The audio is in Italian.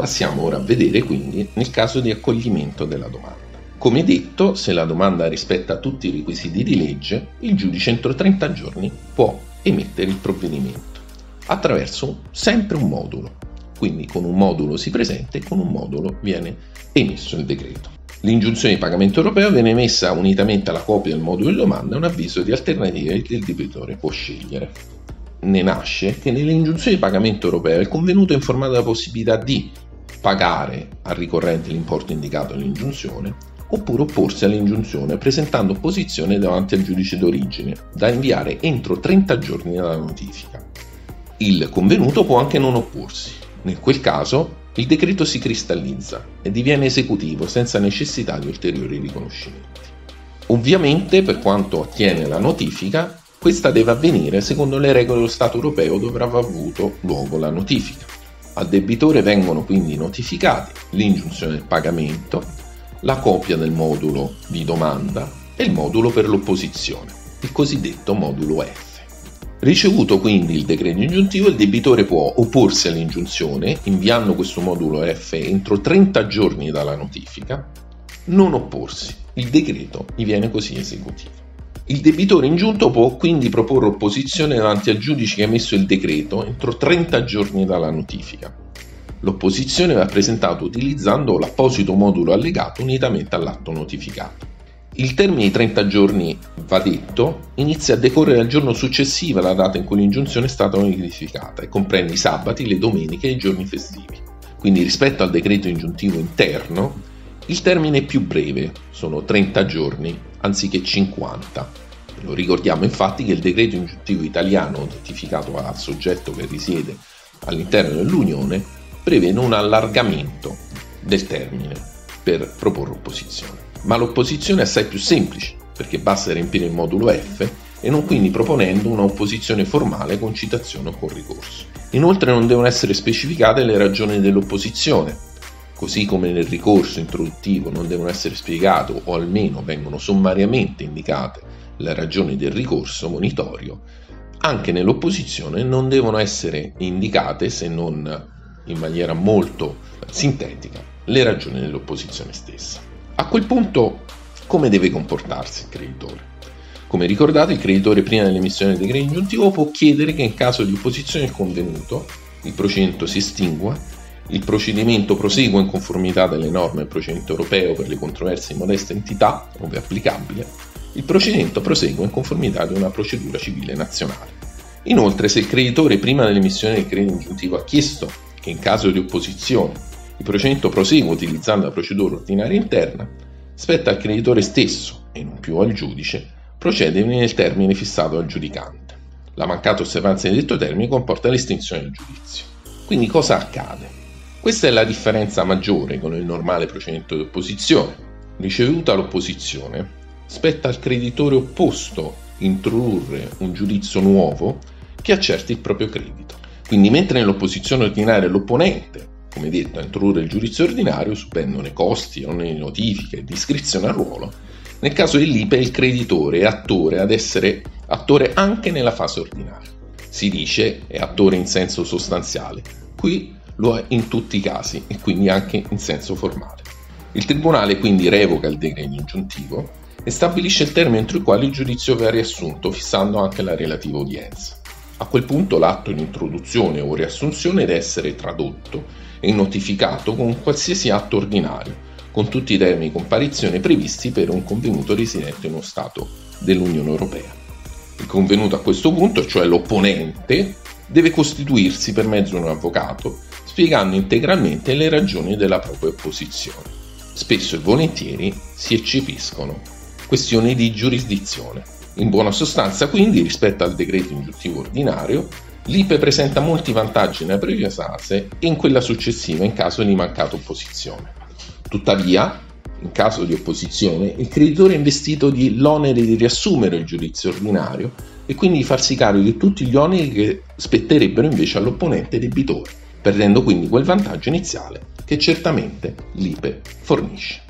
Passiamo ora a vedere quindi nel caso di accoglimento della domanda. Come detto, se la domanda rispetta tutti i requisiti di legge, il giudice entro 30 giorni può emettere il provvedimento attraverso sempre un modulo. Quindi con un modulo si presenta e con un modulo viene emesso il decreto. L'ingiunzione di pagamento europeo viene emessa unitamente alla copia del modulo di domanda e un avviso di alternativa che il debitore può scegliere. Ne nasce che nell'ingiunzione di pagamento europeo il convenuto è informato della possibilità di pagare al ricorrente l'importo indicato nell'ingiunzione oppure opporsi all'ingiunzione presentando opposizione davanti al giudice d'origine da inviare entro 30 giorni dalla notifica. Il convenuto può anche non opporsi. In quel caso il decreto si cristallizza e diviene esecutivo senza necessità di ulteriori riconoscimenti. Ovviamente, per quanto attiene la notifica, questa deve avvenire secondo le regole dello Stato europeo dove avrà avuto luogo la notifica. Al debitore vengono quindi notificati l'ingiunzione del pagamento, la copia del modulo di domanda e il modulo per l'opposizione, il cosiddetto modulo F. Ricevuto quindi il decreto ingiuntivo, il debitore può opporsi all'ingiunzione inviando questo modulo F entro 30 giorni dalla notifica, non opporsi, il decreto gli viene così esecutivo. Il debitore ingiunto può quindi proporre opposizione davanti al giudice che ha emesso il decreto entro 30 giorni dalla notifica. L'opposizione va presentata utilizzando l'apposito modulo allegato unitamente all'atto notificato. Il termine di 30 giorni, va detto, inizia a decorrere dal giorno successivo alla data in cui l'ingiunzione è stata notificata e comprende i sabati, le domeniche e i giorni festivi. Quindi rispetto al decreto ingiuntivo interno, il termine più breve, sono 30 giorni anziché 50. Lo ricordiamo infatti che il decreto ingiuntivo italiano notificato al soggetto che risiede all'interno dell'Unione prevede un allargamento del termine per proporre opposizione ma l'opposizione è assai più semplice, perché basta riempire il modulo F e non quindi proponendo una opposizione formale con citazione o con ricorso. Inoltre non devono essere specificate le ragioni dell'opposizione, così come nel ricorso introduttivo non devono essere spiegate o almeno vengono sommariamente indicate le ragioni del ricorso monitorio, anche nell'opposizione non devono essere indicate, se non in maniera molto sintetica, le ragioni dell'opposizione stessa. A quel punto, come deve comportarsi il creditore? Come ricordate, il creditore prima dell'emissione del decreto ingiuntivo può chiedere che in caso di opposizione al convenuto il procedimento si estingua, il procedimento prosegua in conformità delle norme del procedimento europeo per le controversie di modesta entità, ove applicabile, il procedimento prosegua in conformità di una procedura civile nazionale. Inoltre, se il creditore prima dell'emissione del credito ingiuntivo ha chiesto che in caso di opposizione il procedimento prosegue utilizzando la procedura ordinaria interna, spetta al creditore stesso, e non più al giudice, procedere nel termine fissato dal giudicante. La mancata osservanza di detto termine comporta l'estinzione del giudizio. Quindi cosa accade? Questa è la differenza maggiore con il normale procedimento di opposizione. Ricevuta l'opposizione, spetta al creditore opposto introdurre un giudizio nuovo che accerti il proprio credito. Quindi mentre nell'opposizione ordinaria l'opponente come detto, a introdurre il giudizio ordinario subendone costi, oneri notifiche e discrezione al ruolo, nel caso dell'IPE il creditore è attore ad essere attore anche nella fase ordinaria. Si dice è attore in senso sostanziale, qui lo è in tutti i casi e quindi anche in senso formale. Il Tribunale quindi revoca il decreto ingiuntivo e stabilisce il termine entro il quale il giudizio verrà riassunto, fissando anche la relativa udienza. A quel punto l'atto in introduzione o riassunzione deve essere tradotto e notificato con qualsiasi atto ordinario, con tutti i termini di comparizione previsti per un convenuto residente in uno Stato dell'Unione Europea. Il convenuto a questo punto, cioè l'opponente, deve costituirsi per mezzo di un avvocato, spiegando integralmente le ragioni della propria opposizione. Spesso e volentieri si eccepiscono questioni di giurisdizione. In buona sostanza, quindi, rispetto al decreto ingiuntivo ordinario, L'IPE presenta molti vantaggi nella prima fase e in quella successiva in caso di mancata opposizione. Tuttavia, in caso di opposizione, il creditore è investito di l'onere di riassumere il giudizio ordinario e quindi di farsi carico di tutti gli oneri che spetterebbero invece all'opponente debitore, perdendo quindi quel vantaggio iniziale che certamente l'IPE fornisce.